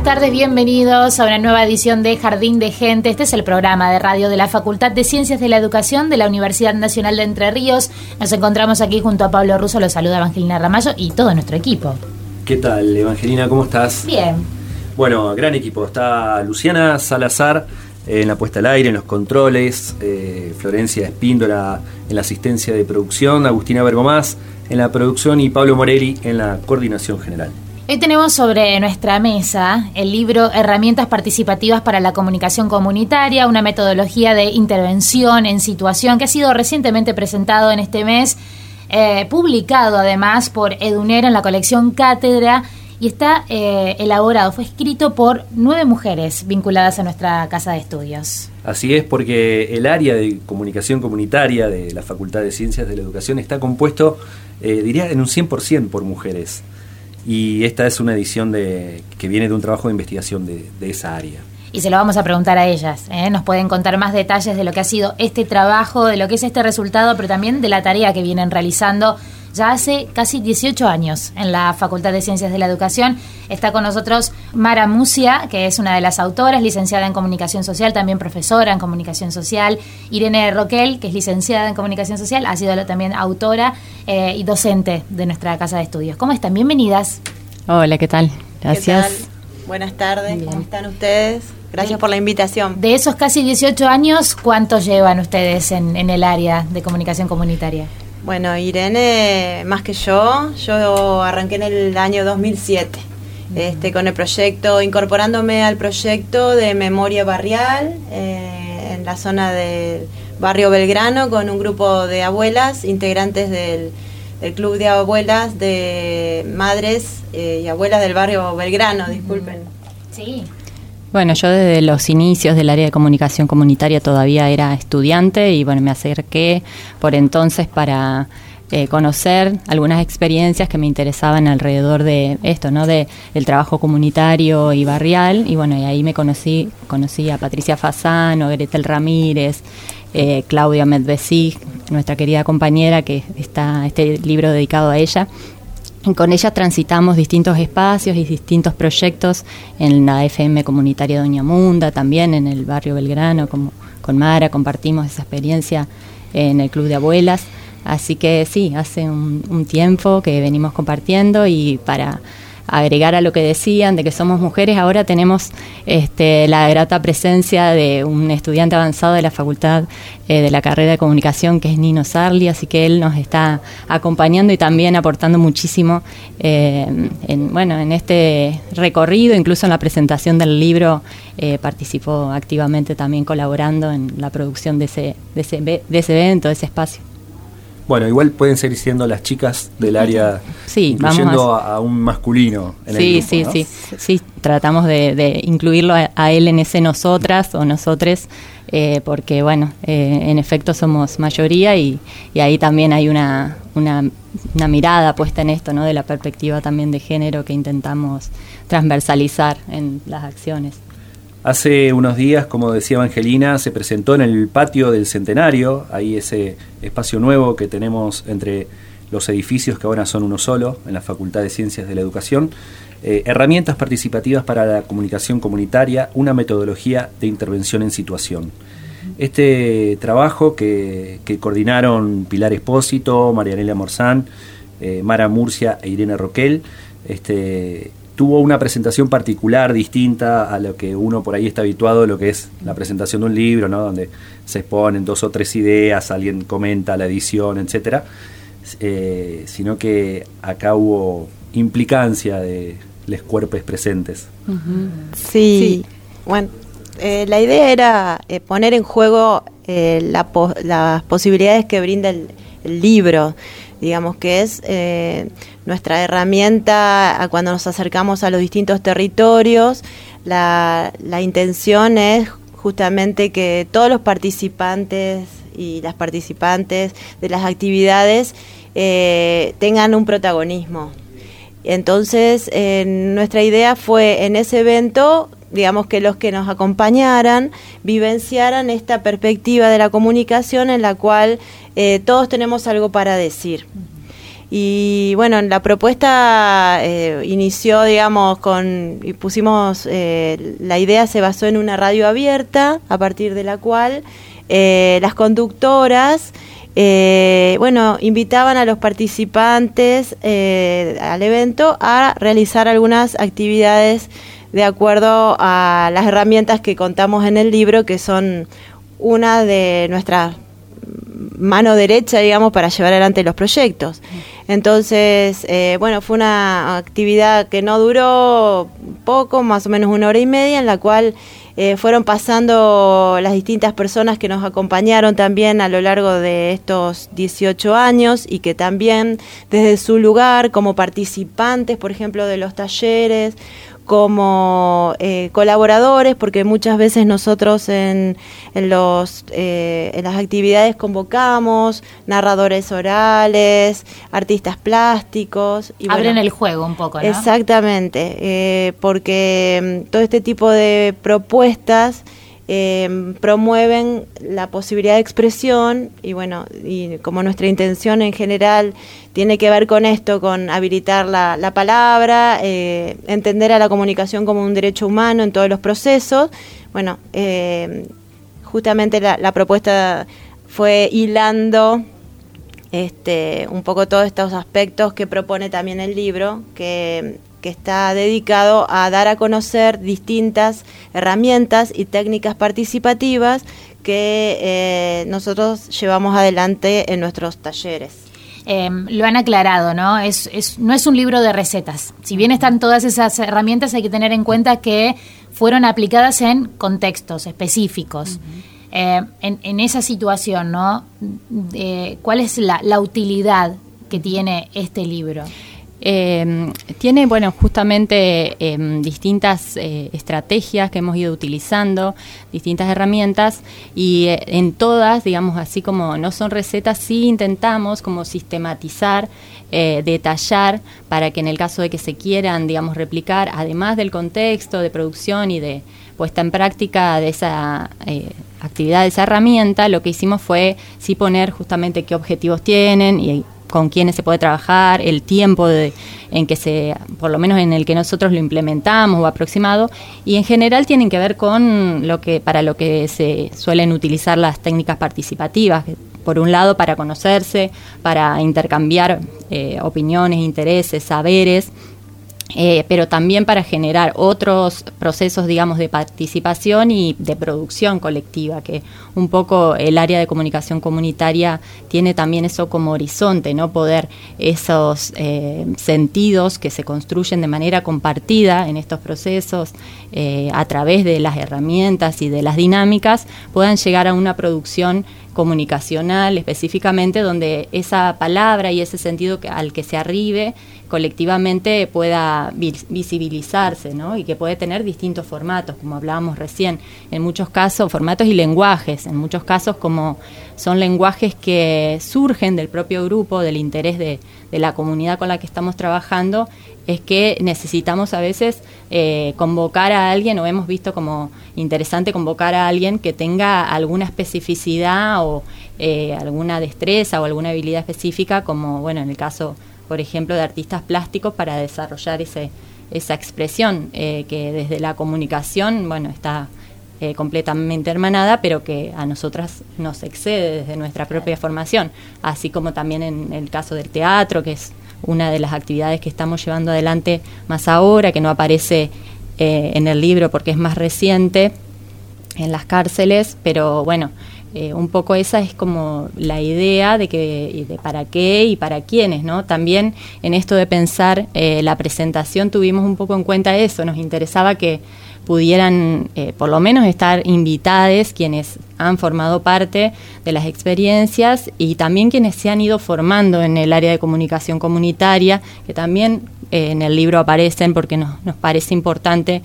Buenas tardes, bienvenidos a una nueva edición de Jardín de Gente. Este es el programa de radio de la Facultad de Ciencias de la Educación de la Universidad Nacional de Entre Ríos. Nos encontramos aquí junto a Pablo Russo, los saluda Evangelina Ramallo y todo nuestro equipo. ¿Qué tal, Evangelina? ¿Cómo estás? Bien, Bueno, gran equipo. Está Luciana Salazar eh, en la puesta al aire, en los controles, eh, Florencia Espíndola en la asistencia de producción, Agustina Bergomás en la producción y Pablo Morelli en la coordinación general. Hoy tenemos sobre nuestra mesa el libro Herramientas participativas para la comunicación comunitaria, una metodología de intervención en situación que ha sido recientemente presentado en este mes, eh, publicado además por Edunero en la colección Cátedra y está eh, elaborado, fue escrito por nueve mujeres vinculadas a nuestra casa de estudios. Así es, porque el área de comunicación comunitaria de la Facultad de Ciencias de la Educación está compuesto, eh, diría, en un 100% por mujeres. Y esta es una edición de, que viene de un trabajo de investigación de, de esa área. Y se lo vamos a preguntar a ellas. ¿eh? Nos pueden contar más detalles de lo que ha sido este trabajo, de lo que es este resultado, pero también de la tarea que vienen realizando ya hace casi 18 años en la Facultad de Ciencias de la Educación. Está con nosotros Mara Musia, que es una de las autoras, licenciada en Comunicación Social, también profesora en Comunicación Social. Irene Roquel, que es licenciada en Comunicación Social, ha sido también autora eh, y docente de nuestra casa de estudios. ¿Cómo están? Bienvenidas. Hola, ¿qué tal? Gracias. ¿Qué tal? Buenas tardes, Bien. ¿cómo están ustedes? Gracias por la invitación. De esos casi 18 años, ¿cuántos llevan ustedes en, en el área de comunicación comunitaria? Bueno, Irene, más que yo, yo arranqué en el año 2007 este, con el proyecto, incorporándome al proyecto de memoria barrial eh, en la zona del barrio Belgrano con un grupo de abuelas, integrantes del, del club de abuelas de madres eh, y abuelas del barrio Belgrano, disculpen. Sí. Bueno, yo desde los inicios del área de comunicación comunitaria todavía era estudiante y bueno, me acerqué por entonces para eh, conocer algunas experiencias que me interesaban alrededor de esto, ¿no? De el trabajo comunitario y barrial y bueno, y ahí me conocí, conocí a Patricia Fasano, Gretel Ramírez, eh, Claudia Medvesig, nuestra querida compañera que está este libro dedicado a ella. Con ella transitamos distintos espacios y distintos proyectos en la FM comunitaria Doña Munda, también en el barrio Belgrano, como con Mara, compartimos esa experiencia en el Club de Abuelas. Así que sí, hace un tiempo que venimos compartiendo y para agregar a lo que decían de que somos mujeres, ahora tenemos este, la grata presencia de un estudiante avanzado de la Facultad eh, de la carrera de comunicación, que es Nino Sarli, así que él nos está acompañando y también aportando muchísimo eh, en, bueno, en este recorrido, incluso en la presentación del libro, eh, participó activamente también colaborando en la producción de ese, de ese, de ese evento, de ese espacio. Bueno, igual pueden seguir siendo las chicas del área, sí, incluyendo a, un masculino en sí, el Sí, sí, sí. Tratamos de, incluirlo a, él en ese nosotras o nosotres, eh, porque, bueno, eh, en efecto somos mayoría y, ahí también hay una, una, una, mirada puesta en esto, ¿no? De la perspectiva también de género que intentamos transversalizar en las acciones. Hace unos días, como decía Evangelina, se presentó en el patio del Centenario, ahí ese espacio nuevo que tenemos entre los edificios que ahora son uno solo, en la Facultad de Ciencias de la Educación, eh, herramientas participativas para la comunicación comunitaria, una metodología de intervención en situación. Este trabajo que, coordinaron Pilar Espósito, Marianela Morzán, eh, Mara Murcia e Irene Roquel, este, tuvo una presentación particular, distinta a lo que uno por ahí está habituado, lo que es la presentación de un libro, ¿no? donde se exponen dos o tres ideas, alguien comenta la edición, etcétera, eh, sino que acá hubo implicancia de los cuerpos presentes. sí. bueno, eh, la idea era eh, poner en juego las posibilidades que brinda el, el libro digamos que es nuestra herramienta cuando nos acercamos a los distintos territorios. La, intención es justamente que todos los participantes y las participantes de las actividades eh, tengan un protagonismo. Entonces, nuestra idea fue en ese evento, digamos que los que nos acompañaran vivenciaran esta perspectiva de la comunicación en la cual eh, todos tenemos algo para decir. Y bueno, la propuesta eh, inició, digamos, con, y pusimos, eh, la idea se basó en una radio abierta, a partir de la cual eh, las conductoras, bueno, invitaban a los participantes al evento a realizar algunas actividades de acuerdo a las herramientas que contamos en el libro, que son una de nuestras mano derecha, digamos, para llevar adelante los proyectos. Entonces, eh, bueno, fue una actividad que no duró poco, más o menos una hora y media, en la cual eh, fueron pasando las distintas personas que nos acompañaron también a lo largo de estos 18 años y que también desde su lugar como participantes, por ejemplo, de los talleres como eh, colaboradores, porque muchas veces nosotros en, los, eh, en las actividades convocamos narradores orales, artistas plásticos. Y Abren el juego un poco, ¿no? Exactamente, eh, porque mm, todo este tipo de propuestas eh, promueven la posibilidad de expresión y bueno, y como nuestra intención en general tiene que ver con esto, con habilitar la, palabra, eh, entender a la comunicación como un derecho humano en todos los procesos, bueno, eh, justamente la, la, propuesta fue hilando este, un poco todos estos aspectos que propone también el libro, que que está dedicado a dar a conocer distintas herramientas y técnicas participativas que eh, nosotros llevamos adelante en nuestros talleres. Em, lo han aclarado, ¿no? Es, no es un libro de recetas. Si bien están todas esas herramientas, hay que tener en cuenta que fueron aplicadas en contextos específicos. Eh, en, esa situación, ¿no? ¿Cuál es la, la utilidad que tiene este libro? Eh, tiene, bueno, justamente em, distintas eh, estrategias que hemos ido utilizando, distintas herramientas y eh, en todas, digamos, así como no son recetas, sí intentamos como sistematizar, detallar para que en el caso de que se quieran, digamos, replicar, además del contexto de producción y de puesta en práctica de esa actividad, de esa herramienta, lo que hicimos fue sí poner justamente qué objetivos tienen y con quiénes se puede trabajar, el tiempo en que se, por lo menos en el que nosotros lo implementamos o aproximado, y en general tienen que ver con lo que, para lo que se suelen utilizar las técnicas participativas, por un lado para conocerse, para intercambiar eh, opiniones, intereses, saberes, eh, pero también para generar otros procesos, digamos, de participación y de producción colectiva, que un poco el área de comunicación comunitaria tiene también eso como horizonte, ¿no? Poder esos eh, sentidos que se construyen de manera compartida en estos procesos eh, a través de las herramientas y de las dinámicas puedan llegar a una producción comunicacional específicamente, donde esa palabra y ese sentido al que se arribe colectivamente pueda visibilizarse, ¿no? Y que puede tener distintos formatos, como hablábamos recién, en muchos casos formatos y lenguajes, en muchos casos como son lenguajes que surgen del propio grupo, del interés de, la comunidad con la que estamos trabajando es que necesitamos a veces eh, convocar a alguien o hemos visto como interesante convocar a alguien que tenga alguna especificidad o eh, alguna destreza o alguna habilidad específica, como bueno, en el caso, por ejemplo, de artistas plásticos para desarrollar ese, esa expresión eh, que desde la comunicación, bueno, está completamente hermanada, pero que a nosotras nos excede desde nuestra propia formación, así como también en el caso del teatro, que es una de las actividades que estamos llevando adelante más ahora, que no aparece eh, en el libro porque es más reciente en las cárceles, pero bueno, eh, un poco esa es como la idea de que de para qué y para quiénes, ¿no? También en esto de pensar eh, la presentación tuvimos un poco en cuenta eso, nos interesaba que pudieran eh, por lo menos estar invitados quienes han formado parte de las experiencias y también quienes se han ido formando en el área de comunicación comunitaria, que también en el libro aparecen porque nos, nos parece importante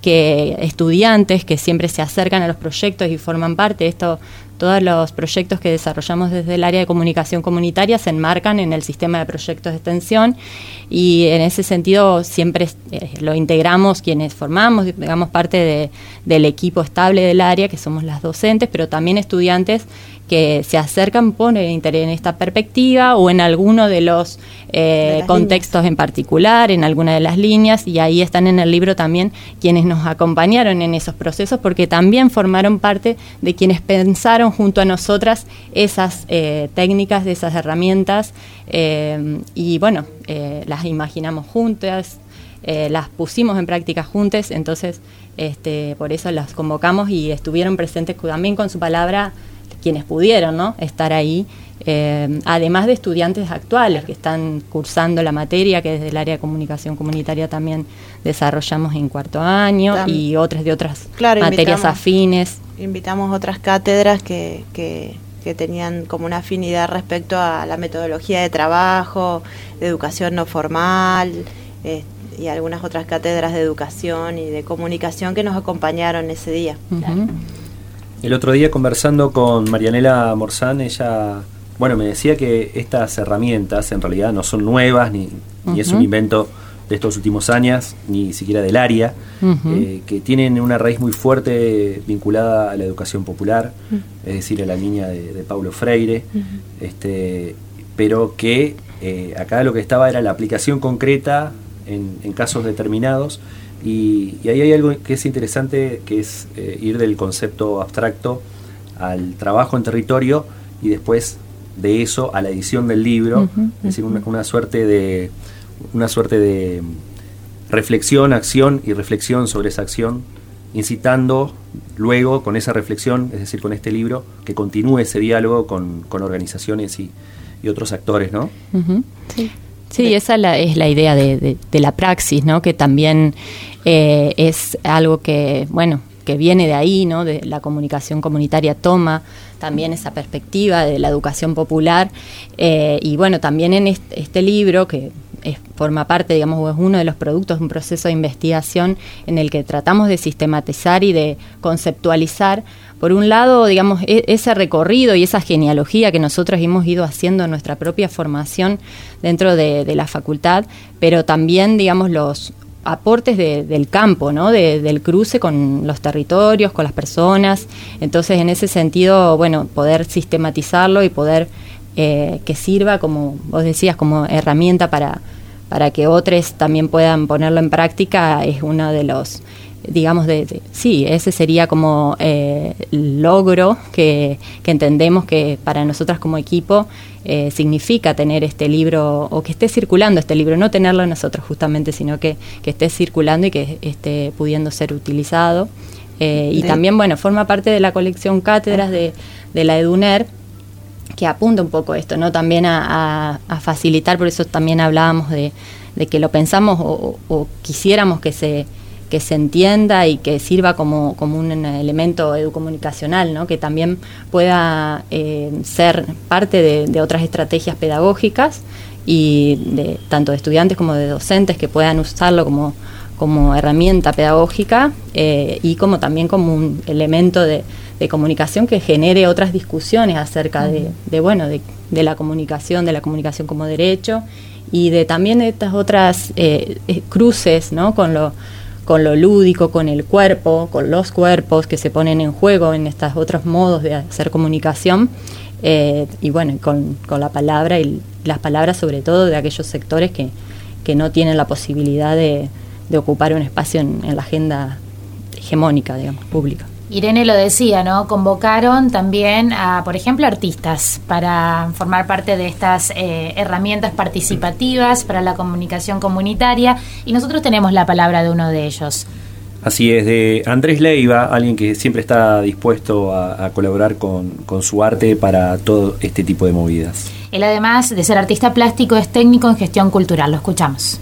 que estudiantes que siempre se acercan a los proyectos y forman parte de esto todos los proyectos que desarrollamos desde el área de comunicación comunitaria se enmarcan en el sistema de proyectos de extensión y en ese sentido siempre eh, lo integramos quienes formamos, digamos parte del equipo estable del área, que somos las docentes, pero también estudiantes que se acercan por el interés en esta perspectiva o en alguno de los eh, contextos en particular, en alguna de las líneas, y ahí están en el libro también quienes nos acompañaron en esos procesos, porque también formaron parte de quienes pensaron junto a nosotras esas eh, técnicas, de esas herramientas, eh, y bueno, las imaginamos juntas, las pusimos en práctica juntas, entonces este, por eso las convocamos y estuvieron presentes también con su palabra quienes pudieron ¿no? estar ahí, eh, además de estudiantes actuales que están cursando la materia, que desde el área de comunicación comunitaria también desarrollamos en cuarto año, y otras de otras materias afines. Invitamos otras cátedras que, que, tenían como una afinidad respecto a la metodología de trabajo, de educación no formal. Eh, y algunas otras cátedras de educación y de comunicación que nos acompañaron ese día. El otro día conversando con Marianela Morzán, ella, bueno, me decía que estas herramientas en realidad no son nuevas, ni, es un invento de estos últimos años, ni siquiera del área, eh, que tienen una raíz muy fuerte vinculada a la educación popular, es decir, a la niña de, Paulo Freire, este, pero que eh, acá lo que estaba era la aplicación concreta en casos determinados y, ahí hay algo que es interesante, que es eh, ir del concepto abstracto al trabajo en territorio y después de eso a la edición del libro, es decir, una, suerte de una suerte de reflexión, acción y reflexión sobre esa acción, incitando luego con esa reflexión, es decir, con este libro, que continúe ese diálogo con, organizaciones y, otros actores, ¿no? Sí. Sí, esa es la idea de, la praxis, ¿no? Que también eh, es algo que, bueno, que viene de ahí, ¿no? De la comunicación comunitaria toma también esa perspectiva de la educación popular eh, y bueno, también en este, libro que forma parte, digamos, es uno de los productos de un proceso de investigación en el que tratamos de sistematizar y de conceptualizar por un lado, digamos, e, ese recorrido y esa genealogía que nosotros hemos ido haciendo en nuestra propia formación dentro de, la facultad, pero también, digamos, los aportes del campo, ¿no? del cruce con los territorios, con las personas. Entonces, en ese sentido, bueno, poder sistematizarlo y poder eh, que sirva, como vos decías, como herramienta para, para que otros también puedan ponerlo en práctica es uno de los digamos, de, sí, ese sería como eh, logro que, entendemos que para nosotras como equipo eh, significa tener este libro o que esté circulando este libro, no tenerlo nosotros justamente, sino que, esté circulando y que esté pudiendo ser utilizado. Eh, y también, bueno, forma parte de la colección Cátedras de, la EDUNER, que apunta un poco esto, ¿no? También a, facilitar, por eso también hablábamos de, que lo pensamos o quisiéramos que se que se entienda y que sirva como, como un elemento educomunicacional, ¿no? que también pueda eh, ser parte de, otras estrategias pedagógicas y de tanto de estudiantes como de docentes que puedan usarlo como, como herramienta pedagógica eh, y como también como un elemento de, comunicación que genere otras discusiones acerca de, bueno de, la comunicación, de la comunicación como derecho y de también estas otras eh, cruces ¿no? con lo con lo lúdico, con el cuerpo, con los cuerpos que se ponen en juego en estos otros modos de hacer comunicación, eh, y bueno, con, la palabra y las palabras sobre todo de aquellos sectores que, que no tienen la posibilidad de, ocupar un espacio en, en la agenda hegemónica, digamos, pública. Irene lo decía, ¿no? Convocaron también a, por ejemplo, artistas para formar parte de estas eh, herramientas participativas para la comunicación comunitaria y nosotros tenemos la palabra de uno de ellos. Así es, de Andrés Leiva, alguien que siempre está dispuesto a, colaborar con, con su arte para todo este tipo de movidas. Él además de ser artista plástico es técnico en gestión cultural, lo escuchamos.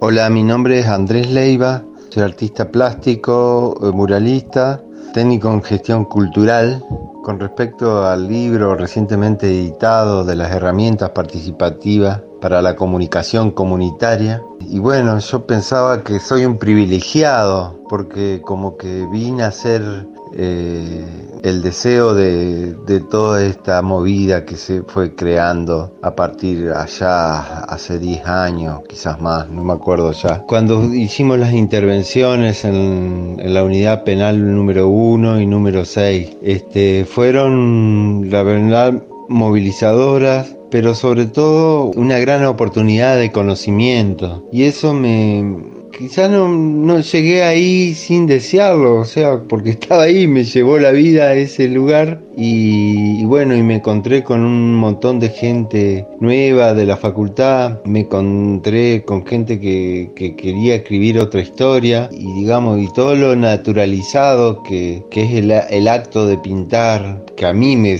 Hola, mi nombre es Andrés Leiva, soy artista plástico, eh, muralista, técnico en gestión cultural. Con respecto al libro recientemente editado de las herramientas participativas para la comunicación comunitaria, y bueno, yo pensaba que soy un privilegiado porque como que vine a ser eh, el deseo de, toda esta movida que se fue creando a partir allá hace 10 años, quizás más, no me acuerdo ya. Cuando hicimos las intervenciones en, la unidad penal número 1 y número 6, este, fueron la verdad movilizadoras, pero sobre todo una gran oportunidad de conocimiento. Y eso me, quizá no, no llegué ahí sin desearlo, o sea, porque estaba ahí, me llevó la vida a ese lugar y, bueno, y me encontré con un montón de gente nueva de la facultad, me encontré con gente que, quería escribir otra historia y digamos, y todo lo naturalizado que, es el, el acto de pintar, que a mí me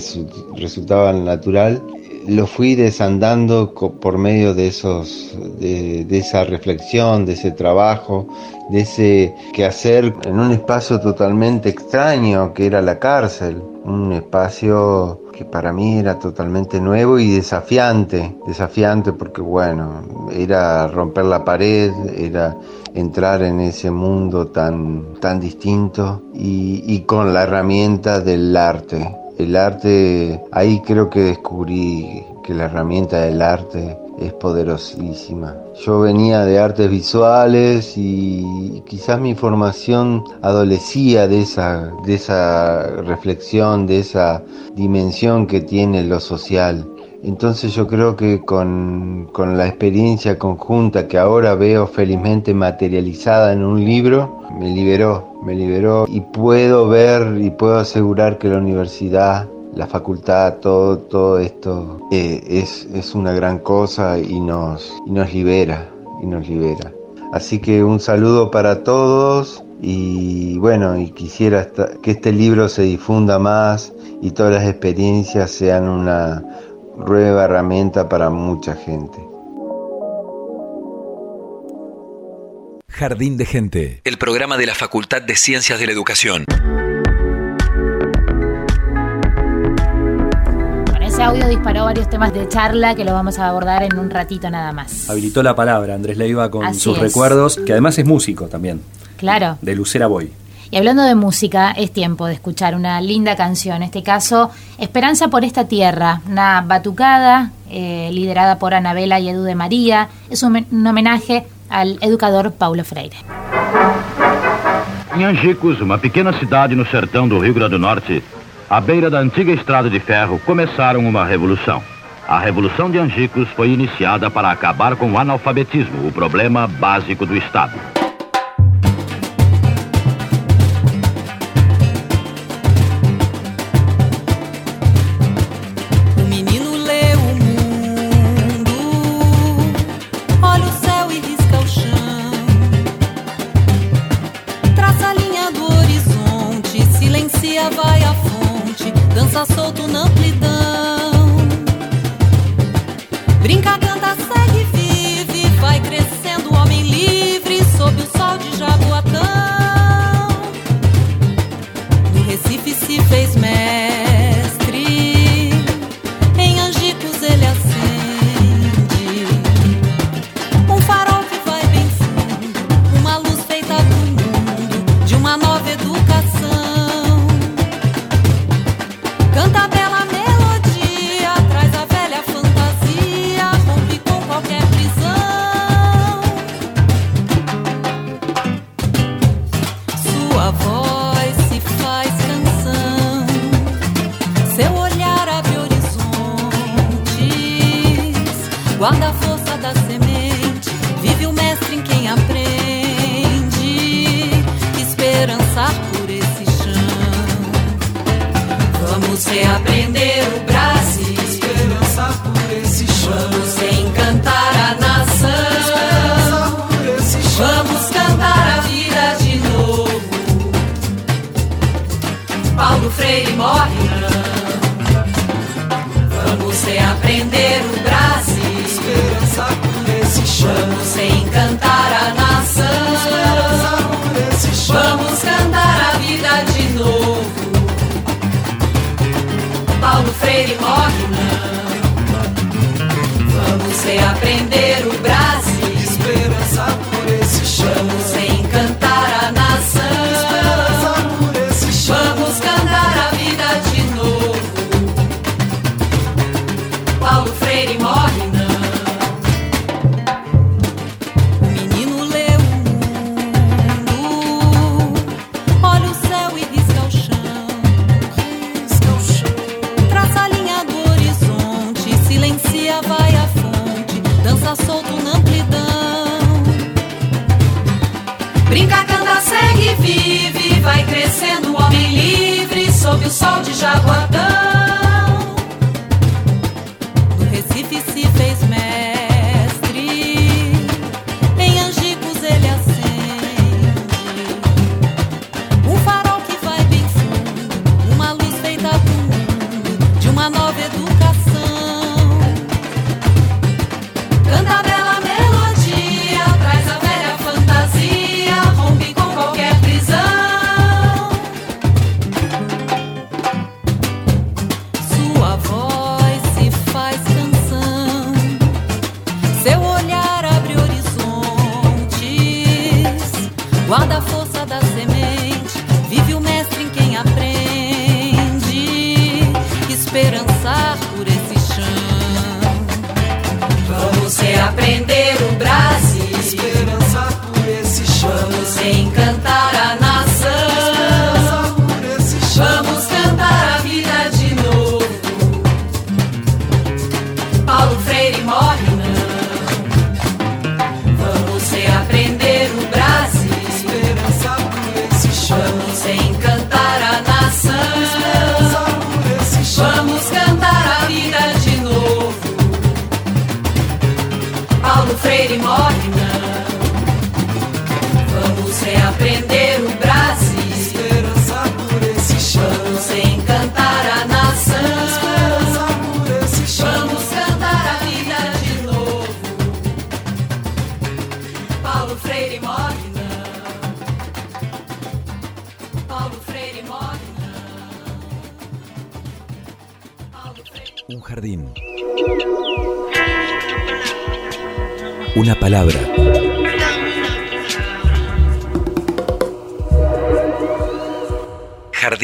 resultaba natural, lo fui desandando por medio de esos de, esa reflexión de ese trabajo de ese quehacer en un espacio totalmente extraño que era la cárcel. Un espacio que para mí era totalmente nuevo y desafiante. Desafiante porque bueno era romper la pared era entrar en ese mundo tan tan distinto y, y con la herramienta del arte el arte, ahí creo que descubrí que la herramienta del arte es poderosísima. Yo venía de artes visuales y quizás mi formación adolecía de esa, de esa reflexión, de esa dimensión que tiene lo social. Entonces yo creo que con, con, la experiencia conjunta que ahora veo felizmente materializada en un libro, me liberó, me liberó y puedo ver y puedo asegurar que la universidad, la facultad, todo, todo esto eh, es, es, una gran cosa y nos, y nos libera, y nos libera. Así que un saludo para todos y bueno, y quisiera que este libro se difunda más y todas las experiencias sean una nueva herramienta para mucha gente. Jardín de Gente, el programa de la Facultad de Ciencias de la Educación. Con ese audio disparó varios temas de charla que lo vamos a abordar en un ratito nada más. Habilitó la palabra Andrés Leiva con sus recuerdos, que además es músico también. Claro. De Lucera Boy. Y hablando de música, es tiempo de escuchar una linda canción, en este caso Esperanza por esta tierra, una batucada eh, liderada por Anabela y Edu de María. Es un, un homenaje al educador Paulo Freire. Em Angicos, uma pequena cidade no sertão do Rio Grande do Norte, à beira da antiga estrada de ferro, começaram uma revolução. A Revolução de Angicos foi iniciada para acabar com o analfabetismo, o problema básico do Estado. solto na amplidão.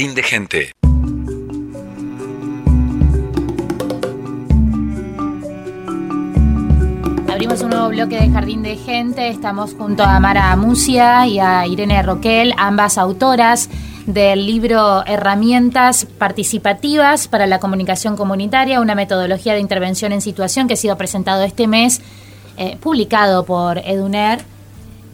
Jardín de gente. Abrimos un nuevo bloque de Jardín de Gente. Estamos junto a Mara Musia y a Irene Roquel, ambas autoras del libro Herramientas Participativas para la Comunicación Comunitaria, una metodología de intervención en situación que ha sido presentado este mes, eh, publicado por Eduner.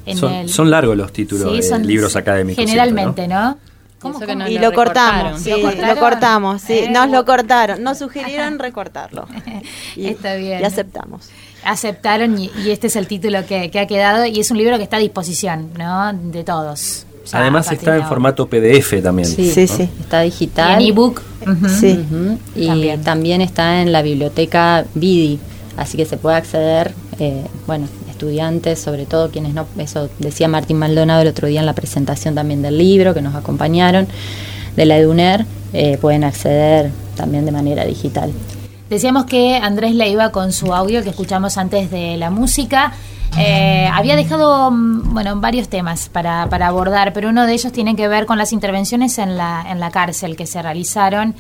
En Son, el- son largos los títulos Sí, de son- libros académicos. Generalmente, siempre, ¿no? ¿Cómo, que no y lo lo cortamos, sí, ¿Lo cortamos, sí, Eh. nos lo cortaron, nos sugirieron recortarlo. Y, Está bien. Y aceptamos. Aceptaron y, y este es el título que, que ha quedado y es un libro que está a disposición, ¿no? De todos. Ya Además está en formato PDF también. Sí, Sí, sí. Está Y digital. en ebook. ujú. Sí. Y También. también. está en la biblioteca Vidi, así que se puede acceder, eh, bueno, estudiantes, sobre todo quienes no, eso decía Martín Maldonado el otro día en la presentación también del libro, que nos acompañaron, de la EDUNER, eh, pueden acceder también de manera digital. Decíamos que Andrés Leiva con su audio que escuchamos antes de la música eh, había dejado mm, bueno varios temas para, para abordar, pero uno de ellos tiene que ver con las intervenciones en la, en la cárcel que se realizaron,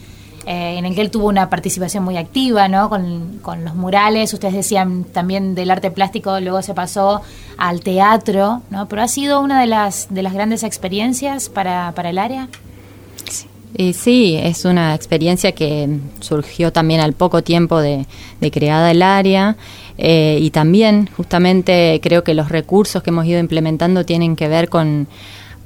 eh, en el que él tuvo una participación muy activa, ¿no? Con, con los murales, ustedes decían también del arte plástico, luego se pasó al teatro, ¿no? Pero ha sido una de las, de las grandes experiencias para, para el área. Y sí, es una experiencia que surgió también al poco tiempo de, de creada el área eh, y también justamente creo que los recursos que hemos ido implementando tienen que ver con,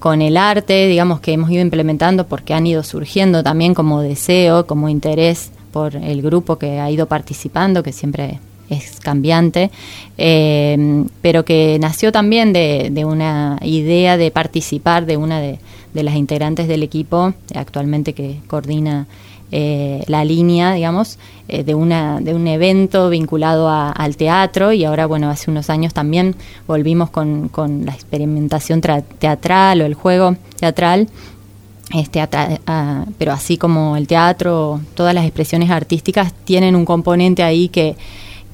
con el arte, digamos que hemos ido implementando porque han ido surgiendo también como deseo, como interés por el grupo que ha ido participando, que siempre es cambiante, eh, pero que nació también de, de una idea de participar de una de, de las integrantes del equipo actualmente que coordina eh, la línea, digamos, eh, de, una, de un evento vinculado a- al teatro y ahora, bueno, hace unos años también volvimos con, con la experimentación tra- teatral o el juego teatral Este, pero así como el teatro, todas las expresiones artísticas tienen un componente ahí que,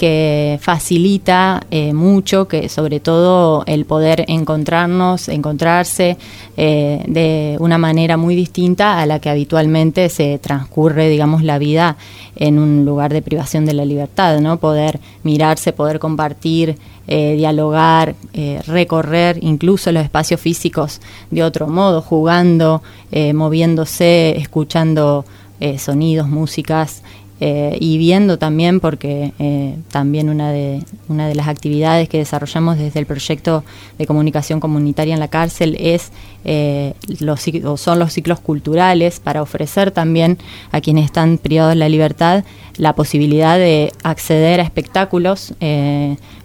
que facilita eh, mucho, que sobre todo el poder encontrarnos, encontrarse eh, de una manera muy distinta a la que habitualmente se transcurre, digamos, la vida en un lugar de privación de la libertad, ¿no? Poder mirarse, poder compartir, eh, dialogar, eh, recorrer incluso los espacios físicos de otro modo, jugando, moviéndose, escuchando sonidos, músicas eh, y viendo también, porque eh, también una de, una de las actividades que desarrollamos desde el proyecto de comunicación comunitaria en la cárcel es eh, los, o son los ciclos culturales para ofrecer también a quienes están privados de la libertad la posibilidad de acceder a espectáculos.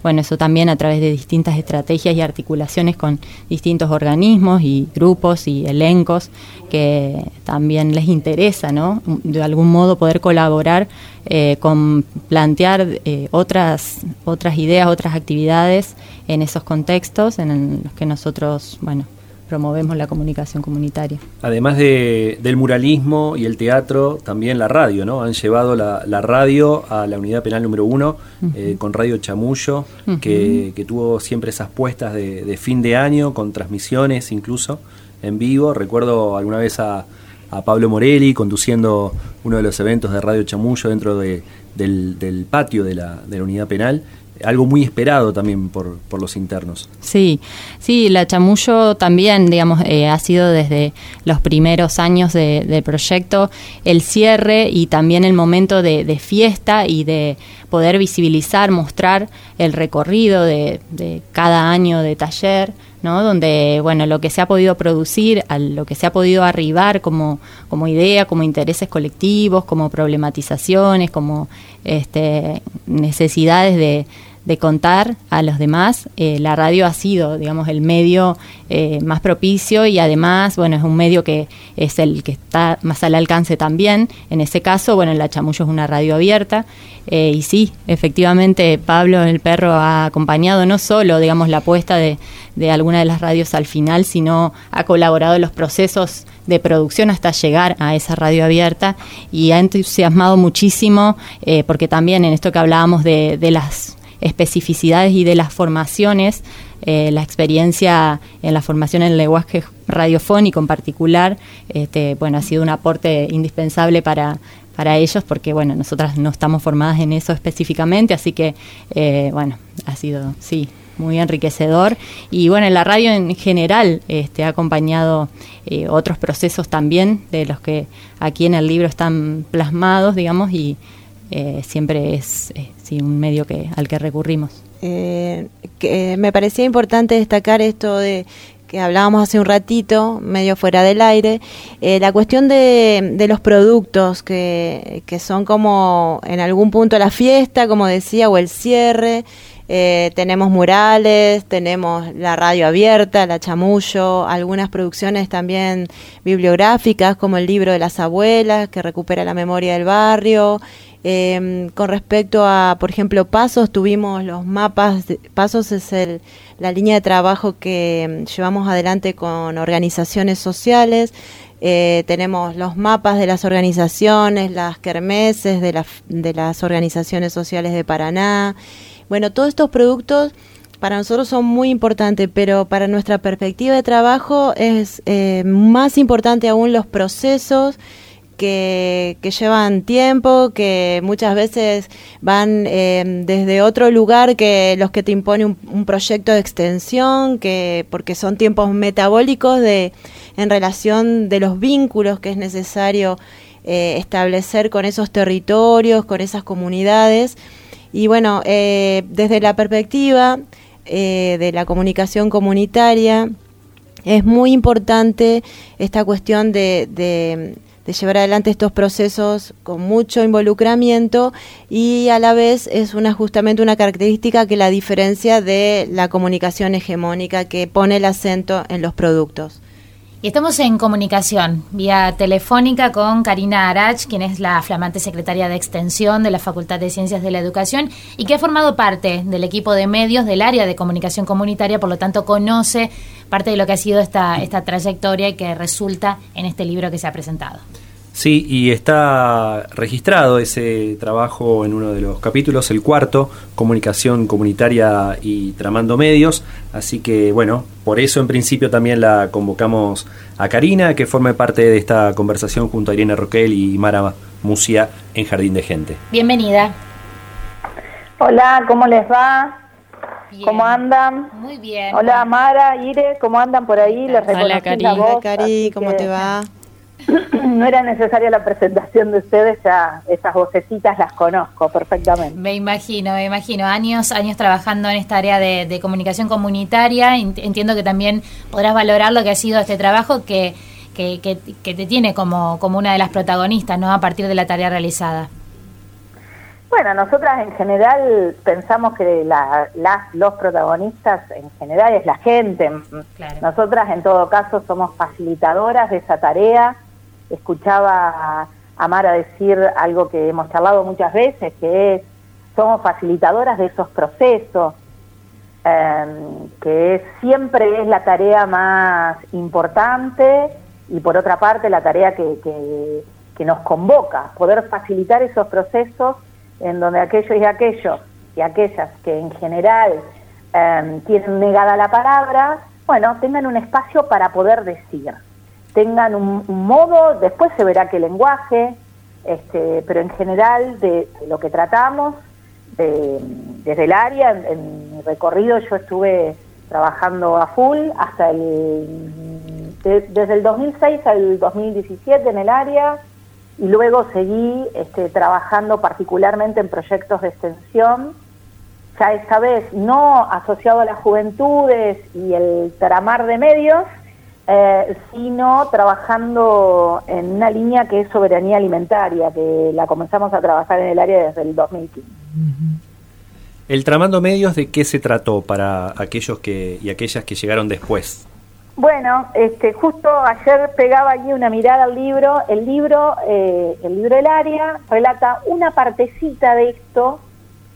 bueno, eso también a través de distintas estrategias y articulaciones con distintos organismos y grupos y elencos que también les interesa, ¿no? De algún modo poder colaborar eh, con plantear eh, otras, otras ideas, otras actividades en esos contextos en los que nosotros, bueno, promovemos la comunicación comunitaria. Además de- del muralismo y el teatro, también la radio, ¿no? Han llevado la, la radio a la unidad penal número uno eh, con Radio Chamullo, que, que tuvo siempre esas puestas de, de fin de año, con transmisiones incluso en vivo. Recuerdo alguna vez a, Pablo Morelli conduciendo uno de los eventos de Radio Chamullo dentro de- del, patio de la, de la unidad penal. Algo muy esperado también por, por los internos. Sí, sí, la chamullo también, digamos, eh, ha sido desde los primeros años de- del proyecto el cierre y también el momento de, de fiesta y de poder visibilizar, mostrar el recorrido de cada año de taller, ¿no? Donde, bueno, lo que se ha podido producir, a lo que se ha podido arribar como, como idea, como intereses colectivos, como problematizaciones, como este, necesidades de, de contar a los demás, eh, la radio ha sido, digamos, el medio eh, más propicio y además, bueno, es un medio que es el que está más al alcance también. En ese caso, bueno, la Chamullo es una radio abierta eh, y sí, efectivamente, Pablo el perro ha acompañado no solo, digamos, la apuesta de, de alguna de las radios al final, sino ha colaborado en los procesos de producción hasta llegar a esa radio abierta y ha entusiasmado muchísimo eh, porque también en esto que hablábamos de, de las especificidades y de las formaciones, eh, la experiencia en la formación en el lenguaje radiofónico en particular, este, bueno, ha sido un aporte indispensable para, para ellos porque, bueno, nosotras no estamos formadas en eso específicamente, así que, eh, bueno, ha sido, sí, muy enriquecedor. Y bueno, en la radio en general este, ha acompañado eh, otros procesos también de los que aquí en el libro están plasmados, digamos, y eh, siempre es eh, sí, un medio que, al que recurrimos. Eh, que me parecía importante destacar esto de que hablábamos hace un ratito, medio fuera del aire, eh, la cuestión de, de los productos que, que son como en algún punto la fiesta, como decía, o el cierre. Eh, tenemos murales, tenemos la radio abierta, la chamullo, algunas producciones también bibliográficas como el libro de las abuelas que recupera la memoria del barrio. Eh, con respecto a, por ejemplo, Pasos, tuvimos los mapas. Pasos es el, la línea de trabajo que mm, llevamos adelante con organizaciones sociales. Eh, tenemos los mapas de las organizaciones, las kermeses de las organizaciones sociales de Paraná. Bueno, todos estos productos para nosotros son muy importantes, pero para nuestra perspectiva de trabajo es eh, más importante aún los procesos que, que llevan tiempo, que muchas veces van eh, desde otro lugar que los que te impone un, un proyecto de extensión, que porque son tiempos metabólicos de en relación de los vínculos que es necesario eh, establecer con esos territorios, con esas comunidades. Y bueno, eh, desde la perspectiva eh, de la comunicación comunitaria, es muy importante esta cuestión de, de, llevar adelante estos procesos con mucho involucramiento y a la vez es una justamente una característica que la diferencia de la comunicación hegemónica que pone el acento en los productos. Y estamos en comunicación vía telefónica con Karina Arach, quien es la flamante secretaria de Extensión de la Facultad de Ciencias de la Educación y que ha formado parte del equipo de medios del área de comunicación comunitaria, por lo tanto conoce parte de lo que ha sido esta, esta trayectoria y que resulta en este libro que se ha presentado. Sí, y está registrado ese trabajo en uno de los capítulos, el cuarto, Comunicación Comunitaria y Tramando Medios. Así que, bueno, por eso en principio también la convocamos a Karina, que forme parte de esta conversación junto a Irene Roquel y Mara Musia en Jardín de Gente. Bienvenida. Hola, ¿cómo les va? ¿Cómo andan? Muy bien. Hola, Mara, Ire, ¿cómo andan por ahí? Les Hola, Cari. Hola, Cari, ¿cómo que te va? No era necesaria la presentación de ustedes, ya esas vocecitas las conozco perfectamente. Me imagino, me imagino. Años, años trabajando en esta área de, de comunicación comunitaria. Ent- Entiendo que también podrás valorar lo que ha sido este trabajo que, que, que- que te tiene como, como una de las protagonistas, ¿no? A partir de la tarea realizada. Bueno, nosotras en general pensamos que la- las, los protagonistas en general es la gente. Claro. Nosotras en todo caso somos facilitadoras de esa tarea. Escuchaba a- Mara decir algo que hemos charlado muchas veces, que es, somos facilitadoras de esos procesos, em, que siempre es la tarea más importante y por otra parte la tarea que, que- que nos convoca, poder facilitar esos procesos en donde aquellos y aquellos y aquellas que en general em, tienen negada la palabra, bueno, tengan un espacio para poder decir, tengan un, un modo, después se verá qué lenguaje, este, pero en general de, lo que tratamos, de- desde el área, en, en mi recorrido yo estuve trabajando a full hasta el, de- desde el 2006 al 2017 en el área, y luego seguí este, trabajando particularmente en proyectos de extensión, ya esta vez no asociado a las juventudes y el tramar de medios, eh, sino trabajando en una línea que es soberanía alimentaria, que la comenzamos a trabajar en el área desde el 2015. El Tramando Medios, ¿de qué se trató para aquellos que y aquellas que llegaron después? Bueno, este, justo ayer pegaba allí una mirada al libro. El libro, eh, el libro del área, relata una partecita de esto,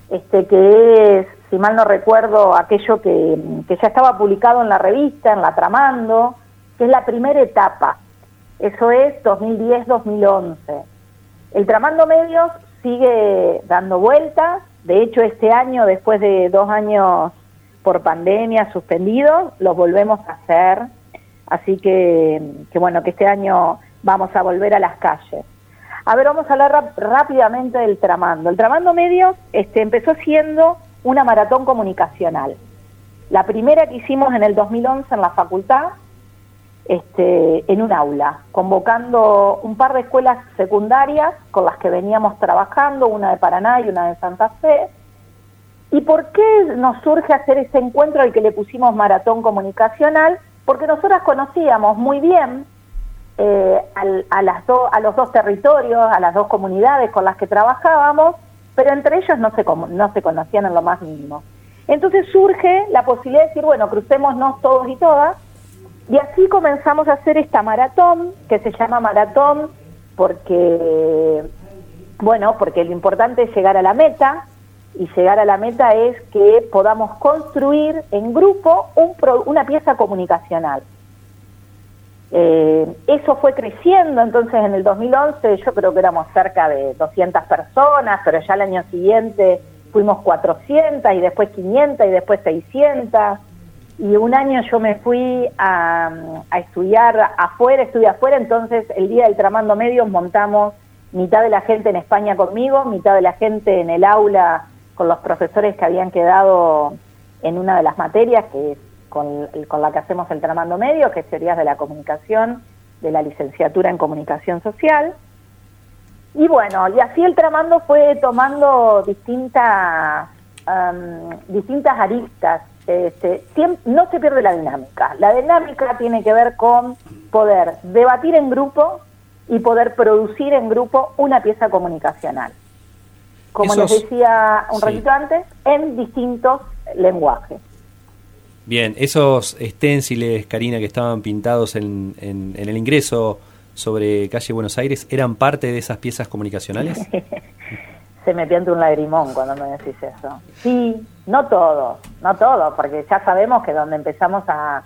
este, que es, si mal no recuerdo, aquello que, que ya estaba publicado en la revista, en la Tramando, que es la primera etapa. Eso es 2010-2011. El Tramando Medios sigue dando vueltas. De hecho, este año, después de dos años por pandemia suspendidos, los volvemos a hacer. Así que, que bueno, que este año vamos a volver a las calles. A ver, vamos a hablar rápidamente del Tramando. El Tramando Medios este, empezó siendo una maratón comunicacional. La primera que hicimos en el 2011 en la facultad, este, en un aula, convocando un par de escuelas secundarias con las que veníamos trabajando, una de Paraná y una de Santa Fe. ¿Y por qué nos surge hacer ese encuentro al que le pusimos maratón comunicacional? Porque nosotras conocíamos muy bien eh, a, las a los dos territorios, a las dos comunidades con las que trabajábamos, pero entre ellos no se, no se conocían en lo más mínimo. Entonces surge la posibilidad de decir, bueno, crucémonos todos y todas, y así comenzamos a hacer esta maratón, que se llama maratón porque, bueno, porque lo importante es llegar a la meta, y llegar a la meta es que podamos construir en grupo un pro- una pieza comunicacional. Eh, eso fue creciendo, entonces en el 2011 yo creo que éramos cerca de 200 personas, pero ya el año siguiente fuimos 400 y después 500 y después 600 y un año yo me fui a, estudiar afuera, estudié afuera, entonces el día del Tramando Medios montamos mitad de la gente en España conmigo, mitad de la gente en el aula con los profesores que habían quedado en una de las materias, que con, la que hacemos el Tramando Medios, que es Teorías de la Comunicación, de la licenciatura en Comunicación Social. Y bueno, y así el Tramando fue tomando distintas, am, distintas aristas. Este, no se pierde la dinámica. La dinámica tiene que ver con poder debatir en grupo y poder producir en grupo una pieza comunicacional. Como Esos- les decía un sí. ratito antes, en distintos lenguajes. Bien, esos esténciles, Karina, que estaban pintados en, en- en el ingreso sobre calle Buenos Aires, ¿eran parte de esas piezas comunicacionales? Se me pianta un lagrimón cuando me decís eso. Sí, no todo, no todo, porque ya sabemos que donde empezamos a,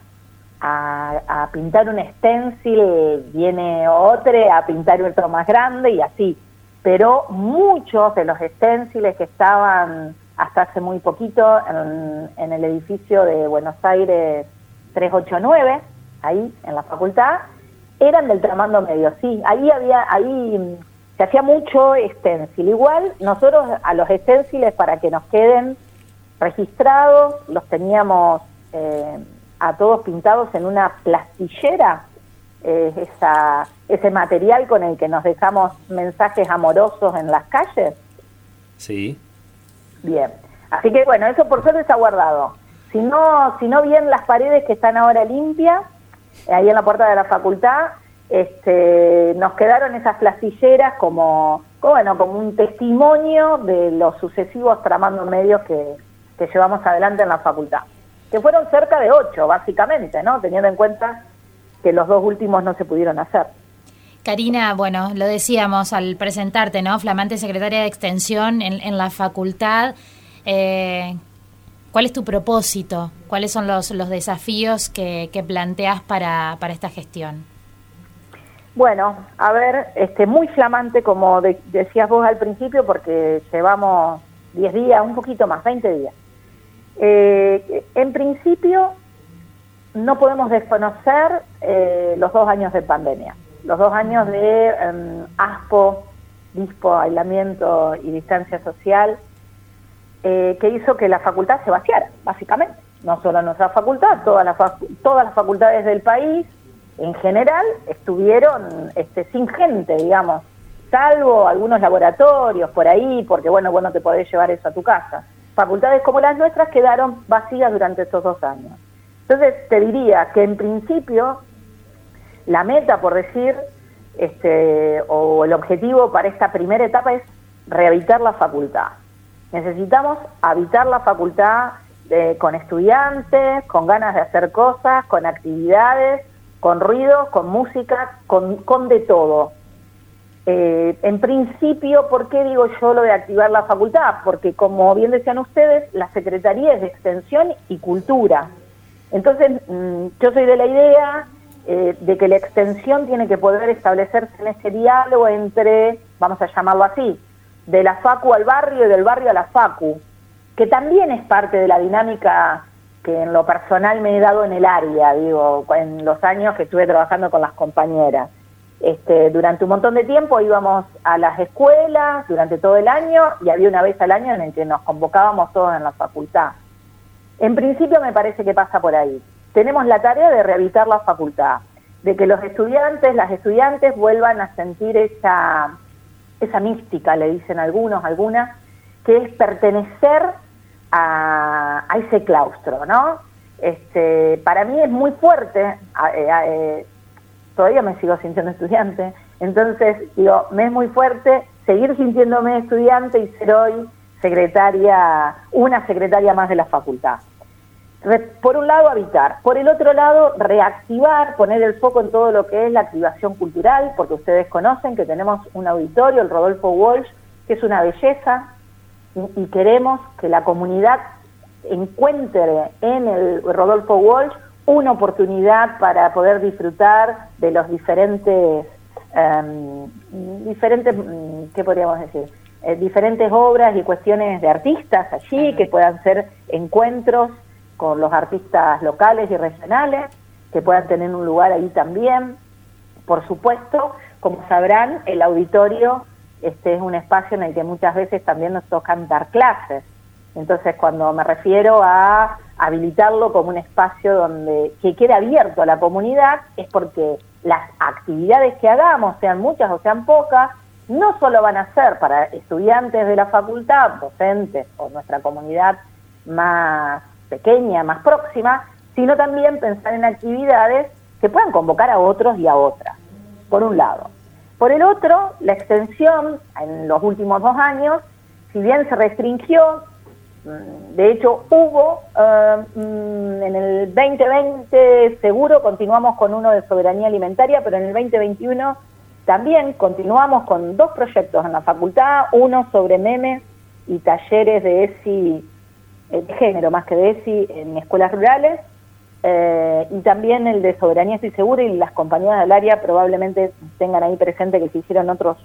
pintar un stencil viene otro a pintar otro más grande y así. Pero muchos de los stenciles que estaban hasta hace muy poquito en, en el edificio de Buenos Aires 389, ahí en la facultad, eran del tramando medio, sí, ahí había, ahí mm, se hacía mucho stencil. Igual nosotros a los stenciles para que nos queden registrados, los teníamos eh, a todos pintados en una plastillera, eh, esa, ese material con el que nos dejamos mensajes amorosos en las calles. Sí. Bien. Así que bueno, eso por suerte está guardado. Si no, si no bien las paredes que están ahora limpias, eh, ahí en la puerta de la facultad, este, nos quedaron esas plastilleras como, como, bueno, como un testimonio de los sucesivos tramando medios que, que llevamos adelante en la facultad. Que fueron cerca de ocho, básicamente, ¿no? Teniendo en cuenta que los dos últimos no se pudieron hacer. Karina, bueno, lo decíamos al presentarte, ¿no? Flamante secretaria de Extensión en, en la facultad. Eh, ¿Cuál es tu propósito? ¿Cuáles son los, los desafíos que, que planteas para, para esta gestión? Bueno, a ver, este, muy flamante, como de- decías vos al principio, porque llevamos 10 días, un poquito más, 20 días. Eh, en principio, no podemos desconocer eh, los dos años de pandemia, los dos años de em, ASPO, DISPO, aislamiento y distancia social, eh, que hizo que la facultad se vaciara, básicamente. No solo nuestra facultad, todas las, todas las facultades del país, en general, estuvieron este, sin gente, digamos, salvo algunos laboratorios por ahí, porque bueno, vos no te podés llevar eso a tu casa. Facultades como las nuestras quedaron vacías durante estos dos años. Entonces, te diría que en principio, la meta, por decir, este, o el objetivo para esta primera etapa es rehabilitar la facultad. Necesitamos habitar la facultad eh, con estudiantes, con ganas de hacer cosas, con actividades, con ruido, con música, con, con de todo. Eh, en principio, ¿por qué digo yo lo de activar la facultad? Porque como bien decían ustedes, la Secretaría es de Extensión y Cultura. Entonces, mm, yo soy de la idea eh, de que la extensión tiene que poder establecerse en ese diálogo entre, vamos a llamarlo así, de la facu al barrio y del barrio a la facu, que también es parte de la dinámica que en lo personal me he dado en el área, digo, en los años que estuve trabajando con las compañeras. Este, durante un montón de tiempo íbamos a las escuelas durante todo el año y había una vez al año en el que nos convocábamos todos en la facultad. En principio me parece que pasa por ahí. Tenemos la tarea de rehabilitar la facultad, de que los estudiantes, las estudiantes vuelvan a sentir esa, esa mística, le dicen algunos, algunas, que es pertenecer a, a ese claustro, ¿no? Este, para mí es muy fuerte, eh, eh, todavía me sigo sintiendo estudiante, entonces digo, me es muy fuerte seguir sintiéndome estudiante y ser hoy secretaria, una secretaria más de la facultad. Por un lado, habitar. Por el otro lado, reactivar, poner el foco en todo lo que es la activación cultural, porque ustedes conocen que tenemos un auditorio, el Rodolfo Walsh, que es una belleza, y queremos que la comunidad encuentre en el Rodolfo Walsh una oportunidad para poder disfrutar de los diferentes, em, diferentes, mm, ¿qué podríamos decir? Eh, diferentes obras y cuestiones de artistas allí, que puedan ser encuentros con los artistas locales y regionales, que puedan tener un lugar ahí también. Por supuesto, como sabrán, el auditorio este es un espacio en el que muchas veces también nos tocan dar clases. Entonces, cuando me refiero a habilitarlo como un espacio donde que quede abierto a la comunidad, es porque las actividades que hagamos, sean muchas o sean pocas, no solo van a ser para estudiantes de la facultad, docentes o nuestra comunidad más pequeña, más próxima, sino también pensar en actividades que puedan convocar a otros y a otras, por un lado. Por el otro, la extensión en los últimos dos años, si bien se restringió, de hecho, hubo eh, mm, en el 2020 seguro continuamos con uno de soberanía alimentaria, pero en el 2021 también continuamos con dos proyectos en la facultad, uno sobre memes y talleres de ESI, eh, de género más que de ESI, en escuelas rurales, eh, y también el de soberanía estoy segura y las compañías del área probablemente tengan ahí presente que se hicieron otros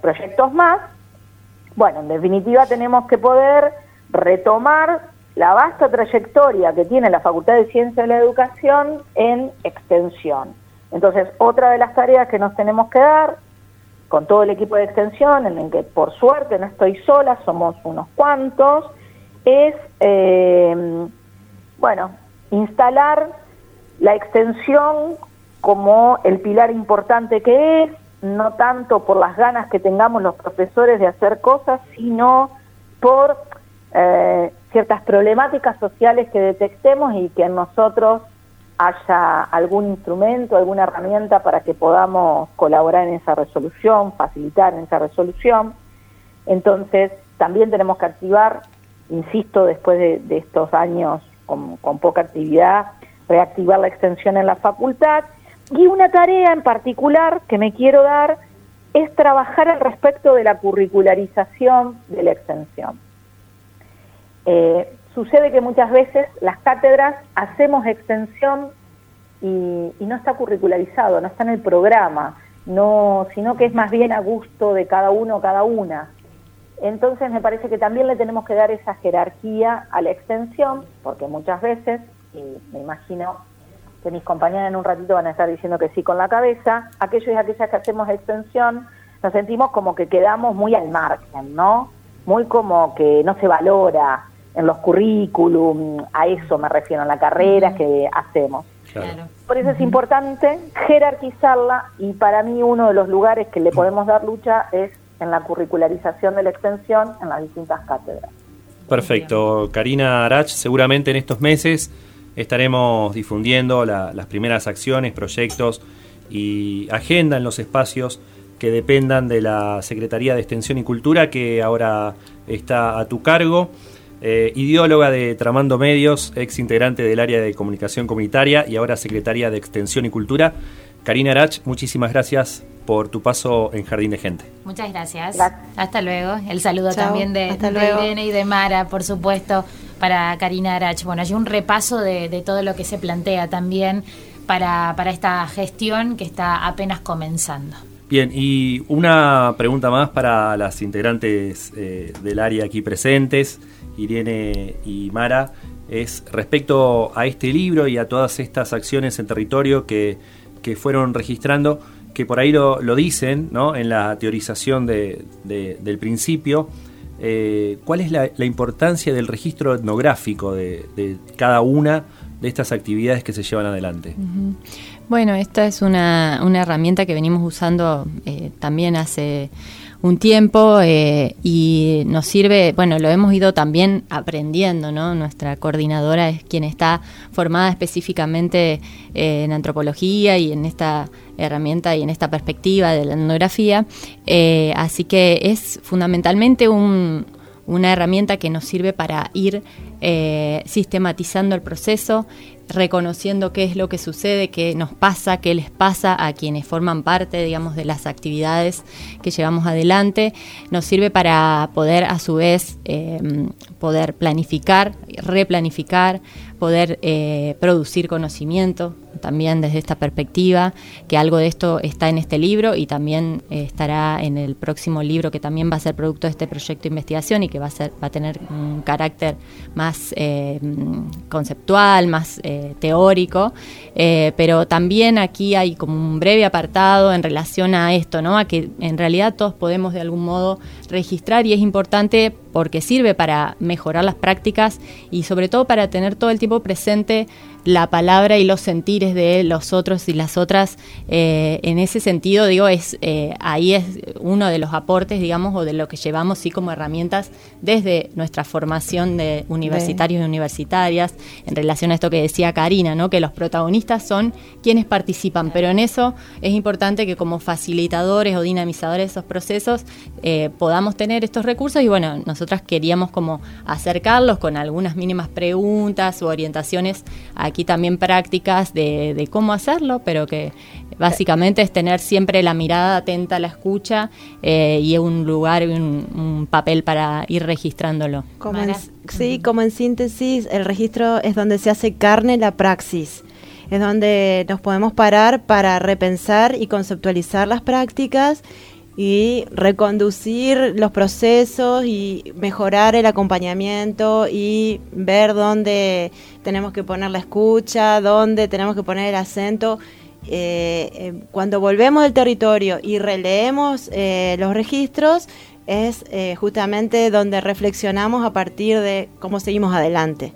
proyectos más. Bueno, en definitiva tenemos que poder retomar la vasta trayectoria que tiene la Facultad de Ciencia de la Educación en extensión. Entonces, otra de las tareas que nos tenemos que dar con todo el equipo de extensión, en el que por suerte no estoy sola, somos unos cuantos, es, eh, bueno, instalar la extensión como el pilar importante que es, no tanto por las ganas que tengamos los profesores de hacer cosas, sino por eh, ciertas problemáticas sociales que detectemos y que en nosotros haya algún instrumento, alguna herramienta para que podamos colaborar en esa resolución, facilitar en esa resolución. Entonces, también tenemos que activar, insisto, después de, estos años con, con poca actividad, reactivar la extensión en la facultad. Y una tarea en particular que me quiero dar es trabajar al respecto de la curricularización de la extensión. Eh, sucede que muchas veces las cátedras hacemos extensión y, no está curricularizado, no está en el programa, no, sino que es más bien a gusto de cada uno o cada una. Entonces me parece que también le tenemos que dar esa jerarquía a la extensión, porque muchas veces, y me imagino que mis compañeras en un ratito van a estar diciendo que sí con la cabeza, aquellos y aquellas que hacemos extensión, nos sentimos como que quedamos muy al margen, ¿no? Muy como que no se valora, en los currículum, a eso me refiero, en la carrera que hacemos. Por eso es importante jerarquizarla y para mí uno de los lugares que le podemos dar lucha es en la curricularización de la extensión en las distintas cátedras. Perfecto. Karina Arach, seguramente en estos meses estaremos difundiendo las primeras acciones, proyectos y agenda en los espacios que dependan de la Secretaría de Extensión y Cultura que ahora está a tu cargo eh, ideóloga de Tramando Medios, ex integrante del área de comunicación comunitaria y ahora secretaria de Extensión y Cultura. Karina Arach, muchísimas gracias por tu paso en Jardín de Gente. Muchas gracias. Hasta luego. El saludo también de, de y de Mara, por supuesto, para Karina Arach. Bueno, hay un repaso de, todo lo que se plantea también para, esta gestión que está apenas comenzando. Bien, y una pregunta más para las integrantes eh, del área aquí presentes. Irene y Mara, es respecto a este libro y a todas estas acciones en territorio que, fueron registrando, que por ahí lo, dicen ¿no? en la teorización de, del principio. Eh, ¿Cuál es la, importancia del registro etnográfico de, cada una de estas actividades que se llevan adelante? Bueno, esta es una, herramienta que venimos usando eh, también hace un tiempo eh, y nos sirve, bueno, lo hemos ido también aprendiendo, ¿no? Nuestra coordinadora es quien está formada específicamente eh, en antropología y en esta herramienta y en esta perspectiva de la etnografía, eh, así que es fundamentalmente una herramienta que nos sirve para ir sistematizando el proceso, reconociendo qué es lo que sucede, qué nos pasa, qué les pasa a quienes forman parte, digamos, de las actividades que llevamos adelante, nos sirve para poder a su vez eh, poder planificar, replanificar, poder eh, producir conocimiento también desde esta perspectiva, que algo de esto está en este libro y también eh, estará en el próximo libro que también va a ser producto de este proyecto de investigación y que va a, ser, va a tener un carácter más conceptual, más teórico, pero también aquí hay como un breve apartado en relación a esto, ¿no? a que en realidad todos podemos de algún modo registrar y es importante porque sirve para mejorar las prácticas y sobre todo para tener todo el tiempo presente la palabra y los sentires de los otros y las otras. Eh, en ese sentido, digo, es eh, ahí es uno de los aportes, digamos, o de lo que llevamos sí como herramientas desde nuestra formación de universitarios y universitarias en relación a esto que decía Karina, ¿no? Que los protagonistas son quienes participan, pero en eso es importante que como facilitadores o dinamizadores de esos procesos eh, podamos tener estos recursos y bueno, nosotras queríamos como acercarlos con algunas mínimas preguntas u orientaciones aquí también prácticas de, de cómo hacerlo, pero que básicamente es tener siempre la mirada atenta a la escucha eh, y un lugar y un, un papel para ir registrándolo. Como en- sí, como en síntesis, el registro es donde se hace carne la praxis. Es donde nos podemos parar para repensar y conceptualizar las prácticas y reconducir los procesos y mejorar el acompañamiento y ver dónde tenemos que poner la escucha, dónde tenemos que poner el acento. Eh, eh, cuando volvemos del territorio y releemos eh, los registros, es eh, justamente donde reflexionamos a partir de cómo seguimos adelante.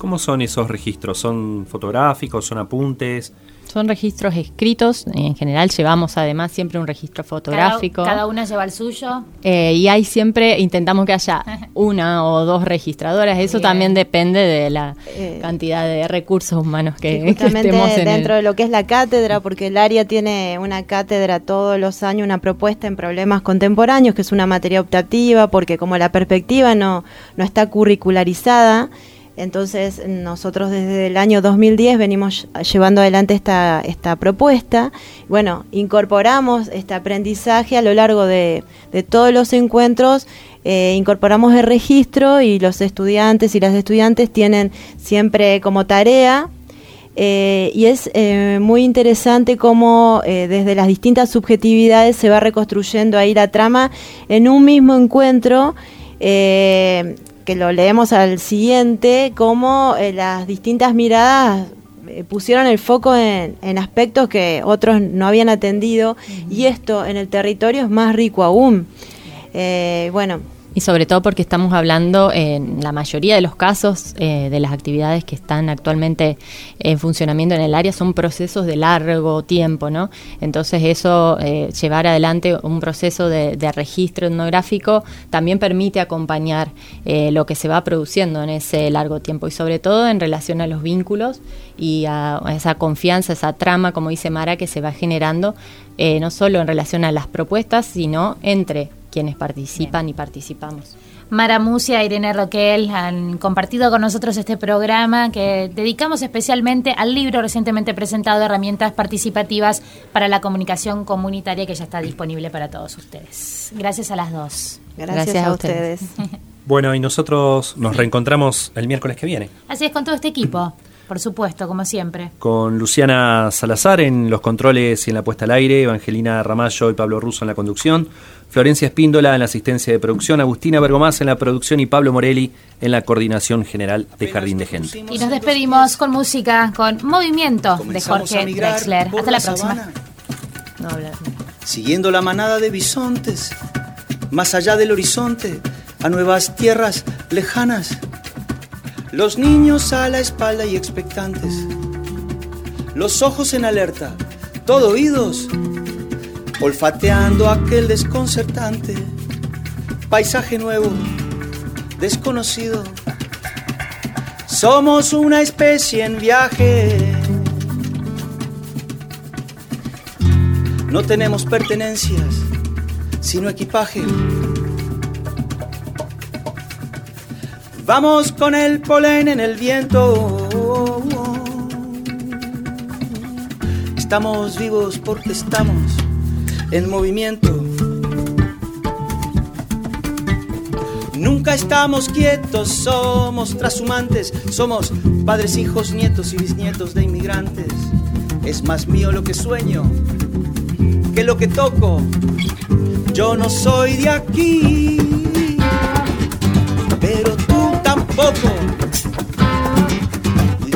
¿Cómo son esos registros? ¿Son fotográficos? ¿Son apuntes? Son registros escritos, en general llevamos además siempre un registro fotográfico. Cada, cada una lleva el suyo. Eh, y hay siempre, intentamos que haya una o dos registradoras, eso Bien. también depende de la Eh, cantidad de recursos humanos que, Y que justamente estemos en el- dentro de lo que es la cátedra, porque el área tiene una cátedra todos los años, una propuesta en problemas contemporáneos, que es una materia optativa, porque como la perspectiva no, no está curricularizada, entonces nosotros desde el año 2010 venimos llevando adelante esta, esta propuesta. Bueno, incorporamos este aprendizaje a lo largo de, de todos los encuentros, eh, incorporamos el registro y los estudiantes y las estudiantes tienen siempre como tarea eh, y es eh, muy interesante cómo desde las distintas subjetividades se va reconstruyendo ahí la trama en un mismo encuentro, que lo leemos al siguiente, cómo eh, las distintas miradas eh, pusieron el foco en, en aspectos que otros no habían atendido y esto en el territorio es más rico aún. Eh, bueno, Y sobre todo porque estamos hablando en la mayoría de los casos eh, de las actividades que están actualmente en funcionamiento en el área son procesos de largo tiempo, ¿no? Entonces eso, eh, llevar adelante un proceso de, registro etnográfico también permite acompañar eh, lo que se va produciendo en ese largo tiempo y sobre todo en relación a los vínculos y a esa confianza, esa trama, como dice Mara, que se va generando eh, no solo en relación a las propuestas, sino entre quienes participan y participamos. Mara Musia, Irene Roquel han compartido con nosotros este programa que dedicamos especialmente al libro recientemente presentado Herramientas Participativas para la Comunicación Comunitaria que ya está disponible para todos ustedes. Gracias a las dos. gracias, Gracias a, a ustedes. Bueno, y nosotros nos reencontramos el miércoles que viene. Así es con todo este equipo, por supuesto, como siempre. Con Luciana Salazar en los controles y en la puesta al aire, Evangelina Ramallo y Pablo Russo en la conducción, Florencia Espíndola en la asistencia de producción, Agustina Bergomás en la producción y Pablo Morelli en la coordinación general de Jardín de Gente. Y nos despedimos con música, con Movimiento de Jorge Drexler. Hasta la la próxima. No siguiendo la manada de bisontes, más allá del horizonte, a nuevas tierras lejanas. Los niños a la espalda y expectantes, los ojos en alerta, todo oídos, olfateando aquel desconcertante paisaje nuevo, desconocido. Somos una especie en viaje. No tenemos pertenencias, sino equipaje. Vamos con el polen en el viento. Estamos vivos porque estamos en movimiento. Nunca estamos quietos, somos trashumantes, somos padres, hijos, nietos y bisnietos de inmigrantes. Es más mío lo que sueño que lo que toco. Yo no soy de aquí,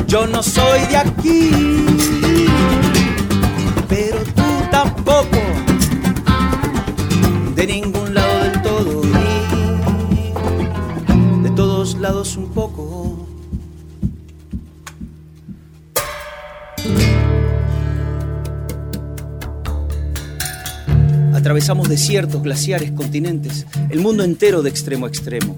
Yo no soy de aquí, pero tú tampoco. De ningún lado del todo y de todos lados un poco. Atravesamos desiertos, glaciares, continentes, el mundo entero de extremo a extremo.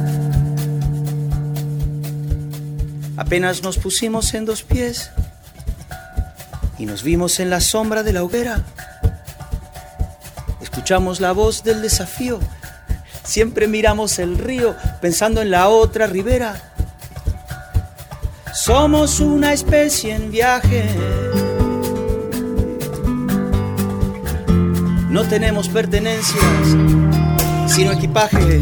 Apenas nos pusimos en dos pies y nos vimos en la sombra de la hoguera. Escuchamos la voz del desafío. Siempre miramos el río pensando en la otra ribera. Somos una especie en viaje. No tenemos pertenencias, sino equipaje.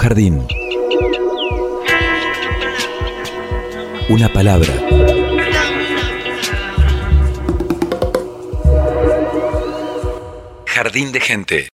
Jardín. Una palabra. Jardín de gente.